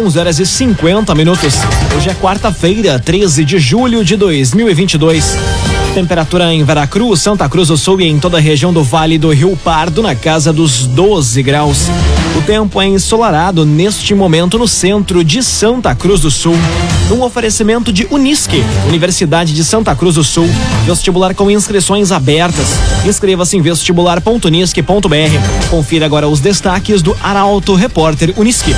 11 horas e 50 minutos. Hoje é quarta-feira, 13 de julho de 2022. Temperatura em Veracruz, Santa Cruz do Sul e em toda a região do Vale do Rio Pardo na casa dos 12 graus. O tempo é ensolarado neste momento no centro de Santa Cruz do Sul. Um oferecimento de Unisque, Universidade de Santa Cruz do Sul. Vestibular com inscrições abertas. Inscreva-se em vestibular.unisque.br. Confira agora os destaques do Arauto Repórter Unisque.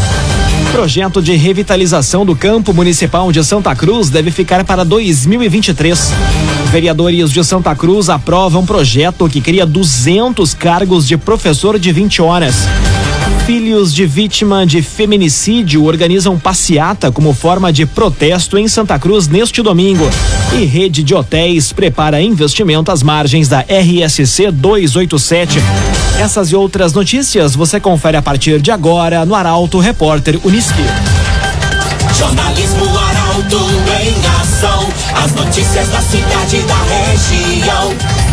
Projeto de revitalização do campo municipal de Santa Cruz deve ficar para 2023. Vereadores de Santa Cruz aprovam projeto que cria 200 cargos de professor de 20 horas. Filhos de vítima de feminicídio organizam passeata como forma de protesto em Santa Cruz neste domingo. E rede de hotéis prepara investimento às margens da RSC 287. Essas e outras notícias você confere a partir de agora no Arauto Repórter Uniski. Jornalismo Arauto em ação. As notícias da cidade e da região.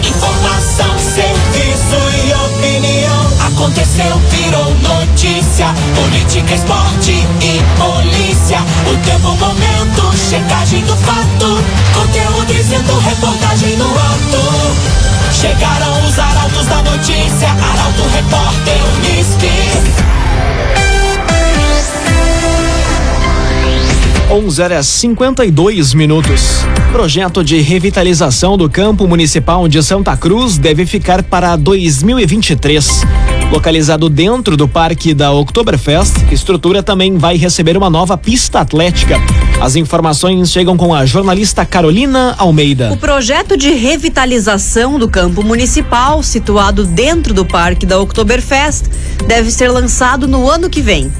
Aconteceu, virou notícia. Política, esporte e polícia. O tempo, momento, checagem do fato. Conteúdo dizendo, reportagem no ato. Chegaram os arautos da notícia. Arauto, repórter, Unisque. 11 horas 52 minutos. Projeto de revitalização do campo municipal de Santa Cruz deve ficar para 2023. Localizado dentro do parque da Oktoberfest, a estrutura também vai receber uma nova pista atlética. As informações chegam com a jornalista Carolina Almeida. O projeto de revitalização do campo municipal, situado dentro do parque da Oktoberfest, deve ser lançado no ano que vem.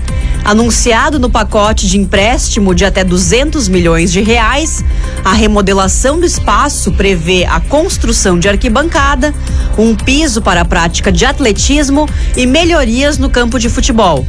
Anunciado no pacote de empréstimo de até 200 milhões de reais, a remodelação do espaço prevê a construção de arquibancada, um piso para a prática de atletismo e melhorias no campo de futebol.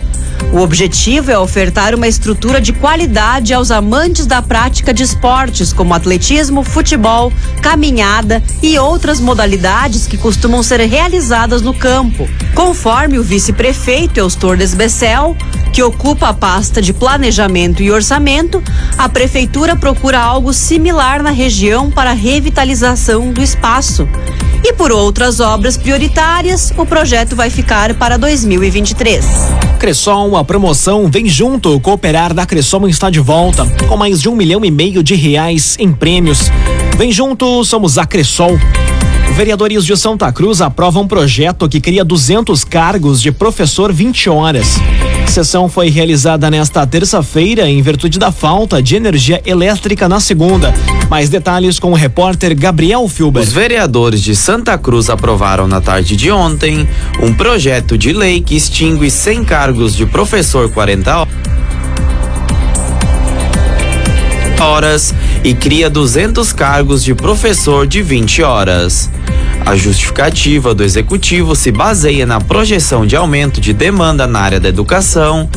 O objetivo é ofertar uma estrutura de qualidade aos amantes da prática de esportes como atletismo, futebol, caminhada e outras modalidades que costumam ser realizadas no campo. Conforme o vice-prefeito Eustor Desbecel, que ocupa a pasta de planejamento e orçamento, a prefeitura procura algo similar na região para revitalização do espaço. E por outras obras prioritárias, o projeto vai ficar para 2023. Cressol, a promoção Vem Junto. Cooperar da Cressol está de volta, com mais de um milhão e meio de reais em prêmios. Vem junto, somos a Cressol. Vereadores de Santa Cruz aprovam um projeto que cria 200 cargos de professor 20 horas. A sessão foi realizada nesta terça-feira em virtude da falta de energia elétrica na segunda. Mais detalhes com o repórter Gabriel Filber. Os vereadores de Santa Cruz aprovaram na tarde de ontem um projeto de lei que extingue 100 cargos de professor 40 horas e cria 200 cargos de professor de 20 horas. A justificativa do executivo se baseia na projeção de aumento de demanda na área da educação,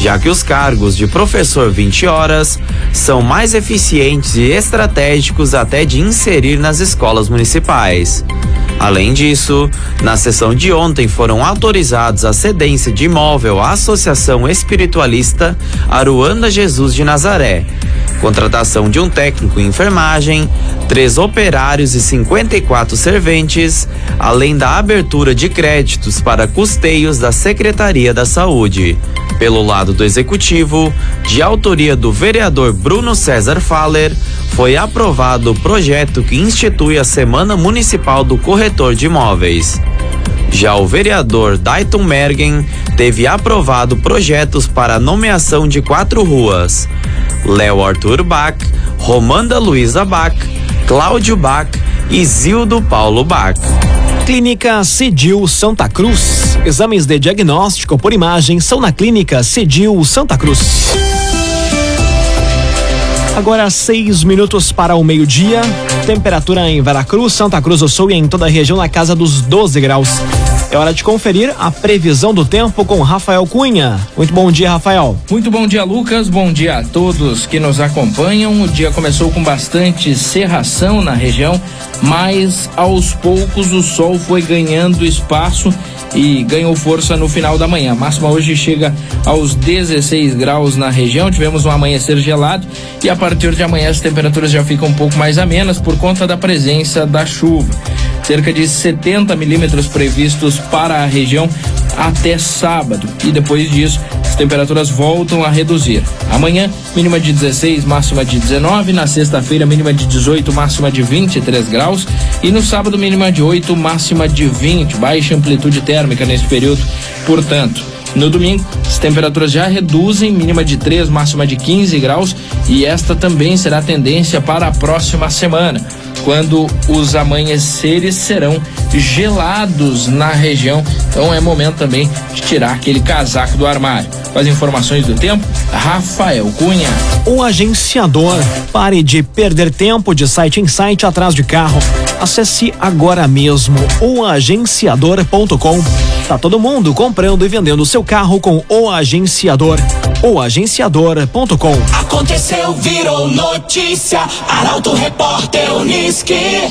já que os cargos de professor 20 horas são mais eficientes e estratégicos até de inserir nas escolas municipais. Além disso, na sessão de ontem foram autorizados a cedência de imóvel à Associação Espiritualista Aruanda Jesus de Nazaré, contratação de um técnico em enfermagem, três operários e 54 serventes, além da abertura de créditos para custeios da Secretaria da Saúde. Pelo lado do executivo, de autoria do vereador Bruno César Faller, foi aprovado o projeto que institui a Semana Municipal do Corretor de Imóveis. Já o vereador Dayton Mergen teve aprovado projetos para nomeação de quatro ruas: Léo Arthur Bach, Romanda Luiza Bach, Cláudio Bach e Zildo Paulo Bach. Clínica Cedil Santa Cruz. Exames de diagnóstico por imagem são na Clínica Cedil Santa Cruz. Agora seis minutos para o meio-dia. Temperatura em Veracruz, Santa Cruz do Sul e em toda a região na casa dos 12 graus. É hora de conferir a previsão do tempo com Rafael Cunha. Muito bom dia, Rafael. Muito bom dia, Lucas. Bom dia a todos que nos acompanham. O dia começou com bastante serração na região, mas aos poucos o sol foi ganhando espaço e ganhou força no final da manhã. A máxima hoje chega aos 16 graus na região. Tivemos um amanhecer gelado e a partir de amanhã as temperaturas já ficam um pouco mais amenas por conta da presença da chuva. Cerca de 70 milímetros previstos para a região até sábado. E depois disso as temperaturas voltam a reduzir. Amanhã, mínima de 16, máxima de 19, na sexta-feira, mínima de 18, máxima de 23 graus. E no sábado, mínima de 8, máxima de 20, baixa amplitude térmica nesse período. Portanto, no domingo, as temperaturas já reduzem, mínima de 3, máxima de 15 graus, e esta também será a tendência para a próxima semana quando os amanheceres serão gelados na região. Então é momento também de tirar aquele casaco do armário. Com as informações do tempo, Rafael Cunha. O agenciador. Pare de perder tempo de site em site atrás de carro. Acesse agora mesmo oagenciador.com. Tá todo mundo comprando e vendendo seu carro com o agenciador. Oagenciador.com. Aconteceu, virou notícia. Arauto Repórter Uniski.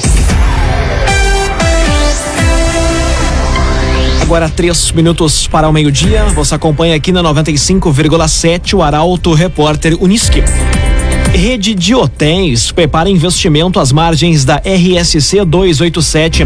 Agora três minutos para o meio-dia. Você acompanha aqui na 95,7 o Arauto Repórter Uniski. Rede de hotéis prepara investimento às margens da RSC 287.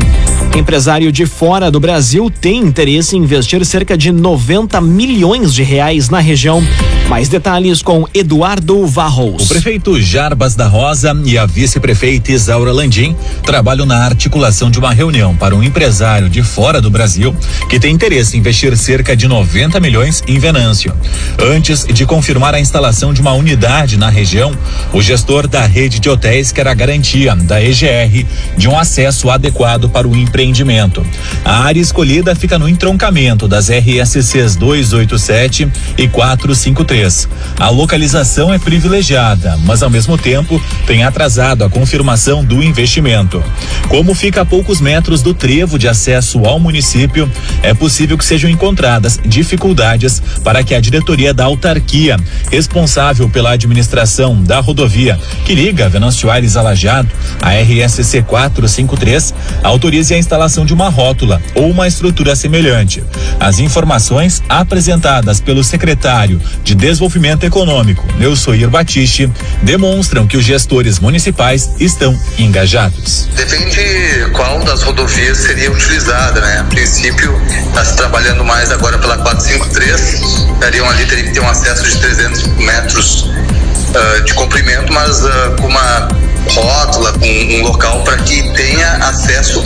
Empresário de fora do Brasil tem interesse em investir cerca de 90 milhões de reais na região. Mais detalhes com Eduardo Varros. O prefeito Jarbas da Rosa e a vice-prefeita Isaura Landim trabalham na articulação de uma reunião para um empresário de fora do Brasil que tem interesse em investir cerca de 90 milhões em Venâncio. Antes de confirmar a instalação de uma unidade na região, o gestor da rede de hotéis quer a garantia da EGR de um acesso adequado para o empreendimento. A área escolhida fica no entroncamento das RSCs 287 e 453. A localização é privilegiada, mas ao mesmo tempo tem atrasado a confirmação do investimento. Como fica a poucos metros do trevo de acesso ao município, é possível que sejam encontradas dificuldades para que a diretoria da autarquia, responsável pela administração da rodovia que liga Venâncio Aires a Lajeado, a RSC 453, autorize a instalação de uma rótula ou uma estrutura semelhante. As informações apresentadas pelo secretário de Desenvolvimento Econômico, Neusoir Batiste, demonstram que os gestores municipais estão engajados. Depende qual das rodovias seria utilizada, né? A princípio, está se trabalhando mais agora pela 453, dariam ali, teria que ter um acesso de 300 metros uh, de comprimento, mas uh, com uma rótula, com um local para que tenha acesso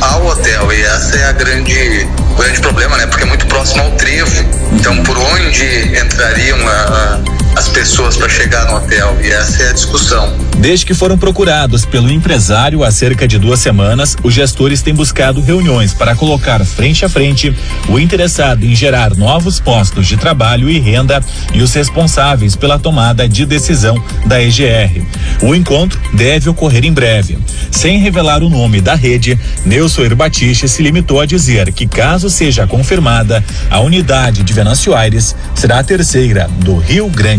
grande, grande problema, né? Porque é muito próximo ao trevo. Então, por onde entrariam a, as pessoas para chegar no hotel? E essa é a discussão. Desde que foram procurados pelo empresário há cerca de duas semanas, os gestores têm buscado reuniões para colocar frente a frente o interessado em gerar novos postos de trabalho e renda e os responsáveis pela tomada de decisão da EGR. O encontro deve ocorrer em breve. Sem revelar o nome da rede, Nelson Batiste se limitou a dizer que, caso seja confirmada, a unidade de Venâncio Aires será a terceira do Rio Grande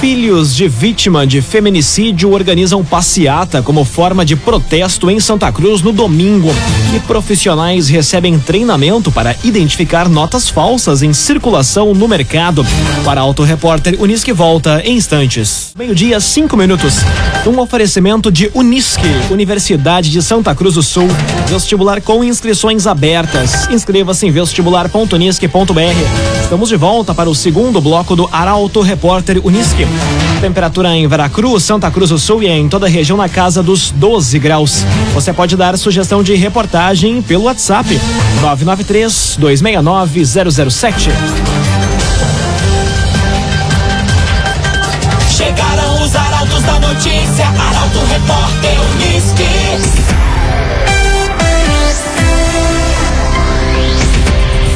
Filhos de vítima de feminicídio organizam passeata como forma de protesto em Santa Cruz no domingo. E profissionais recebem treinamento para identificar notas falsas em circulação no mercado. Para Auto Repórter Unisque volta em instantes. Meio-dia, cinco minutos. Um oferecimento de Unisque, Universidade de Santa Cruz do Sul. Vestibular com inscrições abertas. Inscreva-se em vestibular.unisque.br. Estamos de volta para o segundo bloco do Arauto Repórter Unisque. Temperatura em Veracruz, Santa Cruz do Sul e em toda a região na casa dos 12 graus. Você pode dar sugestão de reportagem pelo WhatsApp 993 269 007. Chegaram os arautos da notícia, Arauto Repórter Unisque.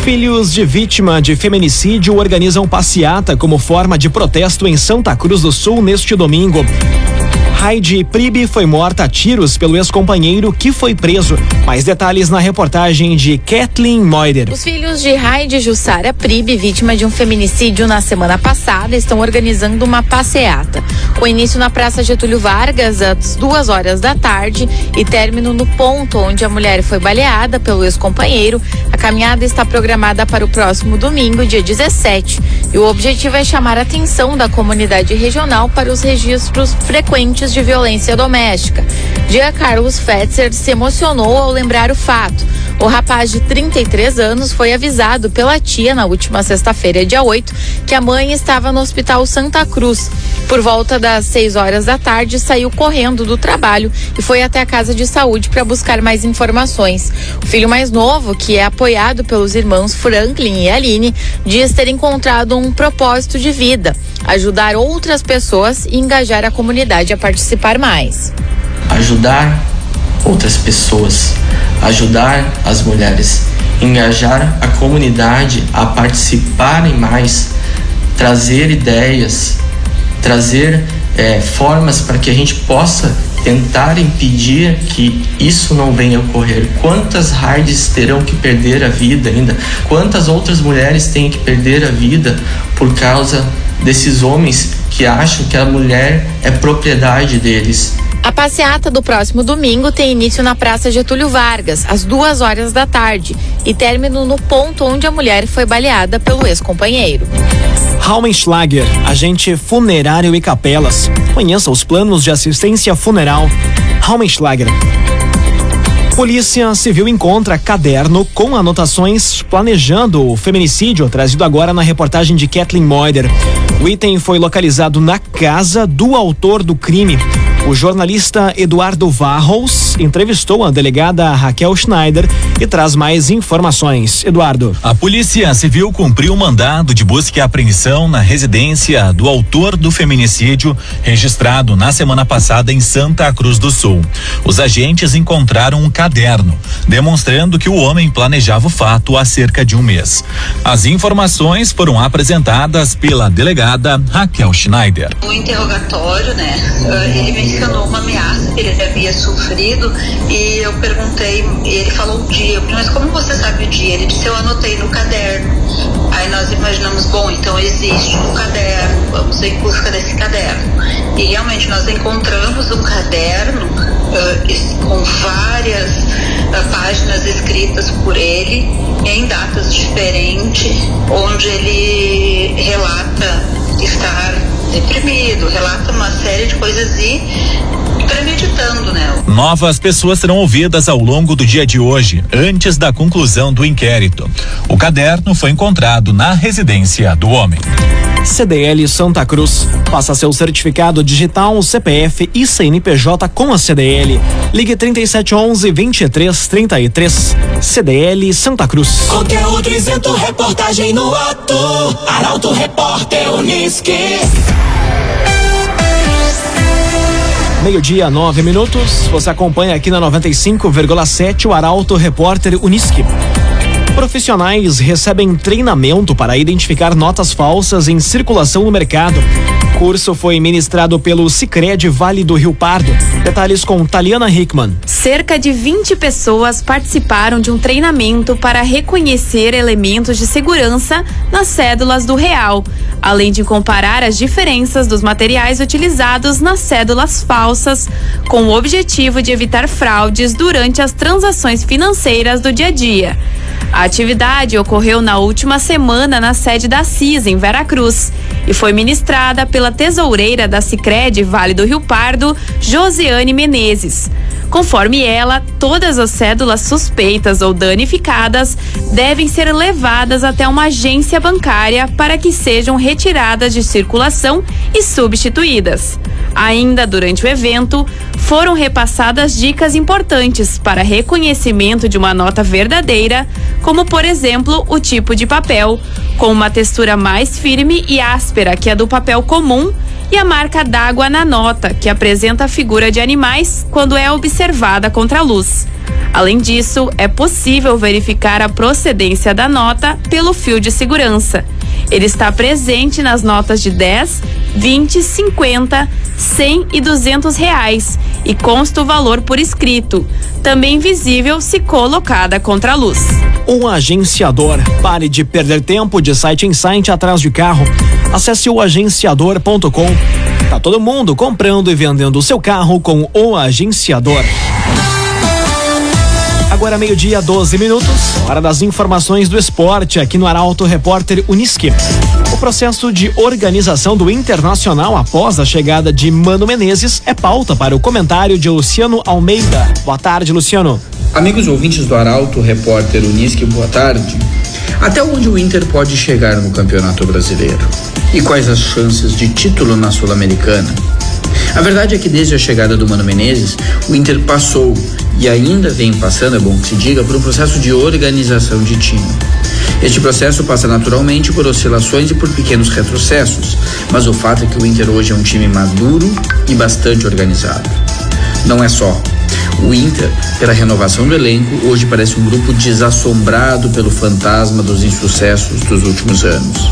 Filhos de vítima de feminicídio organizam passeata como forma de protesto em Santa Cruz do Sul neste domingo. Heidi Pribe foi morta a tiros pelo ex-companheiro que foi preso. Mais detalhes na reportagem de Kathleen Moider. Os filhos de Heidi Jussara Pribe, vítima de um feminicídio na semana passada, estão organizando uma passeata. Com início na Praça Getúlio Vargas, às duas horas da tarde, e término no ponto onde a mulher foi baleada pelo ex-companheiro, a caminhada está programada para o próximo domingo, dia 17. E o objetivo é chamar a atenção da comunidade regional para os registros frequentes de violência doméstica. Dia Carlos Fetzer se emocionou ao lembrar o fato. O rapaz de 33 anos foi avisado pela tia na última sexta-feira, dia 8, que a mãe estava no Hospital Santa Cruz. Por volta das 6 horas da tarde, saiu correndo do trabalho e foi até a casa de saúde para buscar mais informações. O filho mais novo, que é apoiado pelos irmãos Franklin e Aline, diz ter encontrado um propósito de vida: ajudar outras pessoas e engajar a comunidade a participar mais. Ajudar outras pessoas, ajudar as mulheres, engajar a comunidade a participarem mais, trazer ideias, trazer é, formas para que a gente possa tentar impedir que isso não venha a ocorrer. Quantas hards terão que perder a vida ainda? Quantas outras mulheres têm que perder a vida por causa desses homens que acham que a mulher é propriedade deles? A passeata do próximo domingo tem início na Praça Getúlio Vargas, às duas horas da tarde, e término no ponto onde a mulher foi baleada pelo ex-companheiro. Raumenschlager, agente funerário e capelas. Conheça os planos de assistência funeral. Raumenschlager. Polícia Civil encontra caderno com anotações planejando o feminicídio, trazido agora na reportagem de Kathleen Moider. O item foi localizado na casa do autor do crime. O jornalista Eduardo Varros entrevistou a delegada Raquel Schneider e traz mais informações. Eduardo. A Polícia Civil cumpriu o mandado de busca e apreensão na residência do autor do feminicídio registrado na semana passada em Santa Cruz do Sul. Os agentes encontraram um caderno demonstrando que o homem planejava o fato há cerca de um mês. As informações foram apresentadas pela delegada Raquel Schneider. No interrogatório, né, ele mencionou uma ameaça que ele havia sofrido e eu perguntei, ele falou o dia, eu falei, mas como você sabe o dia? Ele disse, eu anotei no caderno. Aí nós imaginamos, bom, então existe um caderno, vamos em busca desse caderno. E realmente nós encontramos um caderno uh, com várias uh, páginas escritas por ele em datas diferentes, onde ele relata estar deprimido, relata uma série de coisas e premeditando, né? Novas pessoas serão ouvidas ao longo do dia de hoje, antes da conclusão do inquérito. O caderno foi encontrado na residência do homem. CDL Santa Cruz. Faça seu certificado digital, CPF e CNPJ com a CDL. Ligue 3711 2333. CDL Santa Cruz. Conteúdo isento, reportagem no ato. Arauto Repórter Uniski. Meio-dia, nove minutos. Você acompanha aqui na 95,7 o Arauto Repórter Uniski. Profissionais recebem treinamento para identificar notas falsas em circulação no mercado. O curso foi ministrado pelo Sicredi Vale do Rio Pardo. Detalhes com Taliana Hickman. Cerca de 20 pessoas participaram de um treinamento para reconhecer elementos de segurança nas cédulas do real, além de comparar as diferenças dos materiais utilizados nas cédulas falsas, com o objetivo de evitar fraudes durante as transações financeiras do dia a dia. A atividade ocorreu na última semana na sede da CIS, em Veracruz, e foi ministrada pela tesoureira da Sicredi Vale do Rio Pardo, Josiane Menezes. Conforme ela, todas as cédulas suspeitas ou danificadas devem ser levadas até uma agência bancária para que sejam retiradas de circulação e substituídas. Ainda durante o evento, foram repassadas dicas importantes para reconhecimento de uma nota verdadeira, como por exemplo o tipo de papel, com uma textura mais firme e áspera que a do papel comum, e a marca d'água na nota, que apresenta a figura de animais quando é observada contra a luz. Além disso, é possível verificar a procedência da nota pelo fio de segurança. Ele está presente nas notas de 10, 20, 50, 100 e 200 reais e consta o valor por escrito, também visível se colocada contra a luz. Um agenciador. Pare de perder tempo de site em site atrás de carro. Acesse o agenciador.com. Tá todo mundo comprando e vendendo o seu carro com o agenciador. Agora meio-dia, 12 minutos, hora das informações do esporte aqui no Arauto Repórter Uniski. O processo de organização do Internacional após a chegada de Mano Menezes é pauta para o comentário de Luciano Almeida. Boa tarde, Luciano. Amigos ouvintes do Arauto Repórter Uniski, boa tarde. Até onde o Inter pode chegar no Campeonato Brasileiro? E quais as chances de título na Sul-Americana? A verdade é que desde a chegada do Mano Menezes, o Inter passou e ainda vem passando, é bom que se diga, por um processo de organização de time. Este processo passa naturalmente por oscilações e por pequenos retrocessos, mas o fato é que o Inter hoje é um time maduro e bastante organizado. Não é só. O Inter, pela renovação do elenco, hoje parece um grupo desassombrado pelo fantasma dos insucessos dos últimos anos.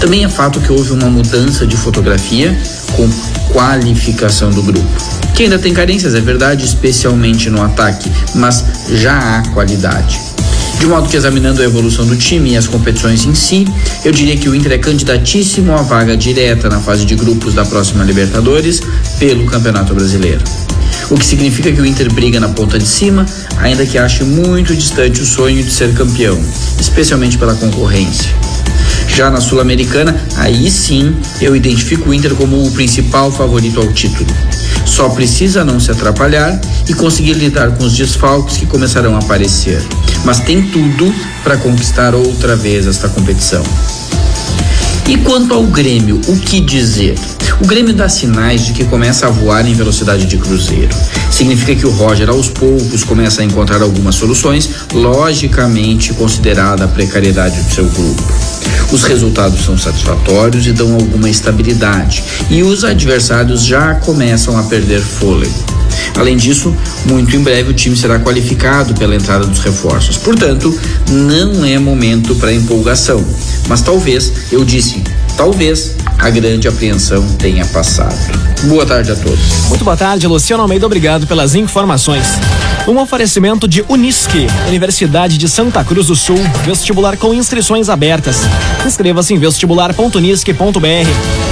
Também é fato que houve uma mudança de fotografia com qualificação do grupo. Que ainda tem carências, é verdade, especialmente no ataque, mas já há qualidade. De modo que, examinando a evolução do time e as competições em si, eu diria que o Inter é candidatíssimo à vaga direta na fase de grupos da próxima Libertadores pelo Campeonato Brasileiro. O que significa que o Inter briga na ponta de cima, ainda que ache muito distante o sonho de ser campeão, especialmente pela concorrência. Já na Sul-Americana, aí sim eu identifico o Inter como o principal favorito ao título. Só precisa não se atrapalhar e conseguir lidar com os desfalques que começarão a aparecer. Mas tem tudo para conquistar outra vez esta competição. E quanto ao Grêmio, o que dizer? O Grêmio dá sinais de que começa a voar em velocidade de cruzeiro. Significa que o Roger, aos poucos, começa a encontrar algumas soluções, logicamente considerada a precariedade do seu grupo. Os resultados são satisfatórios e dão alguma estabilidade, e os adversários já começam a perder fôlego. Além disso, muito em breve o time será qualificado pela entrada dos reforços. Portanto, não é momento para empolgação. Mas talvez, eu disse, talvez a grande apreensão tenha passado. Boa tarde a todos. Muito boa tarde, Luciano Almeida. Obrigado pelas informações. Um oferecimento de Unisque, Universidade de Santa Cruz do Sul, vestibular com inscrições abertas. Inscreva-se em vestibular.unisque.br.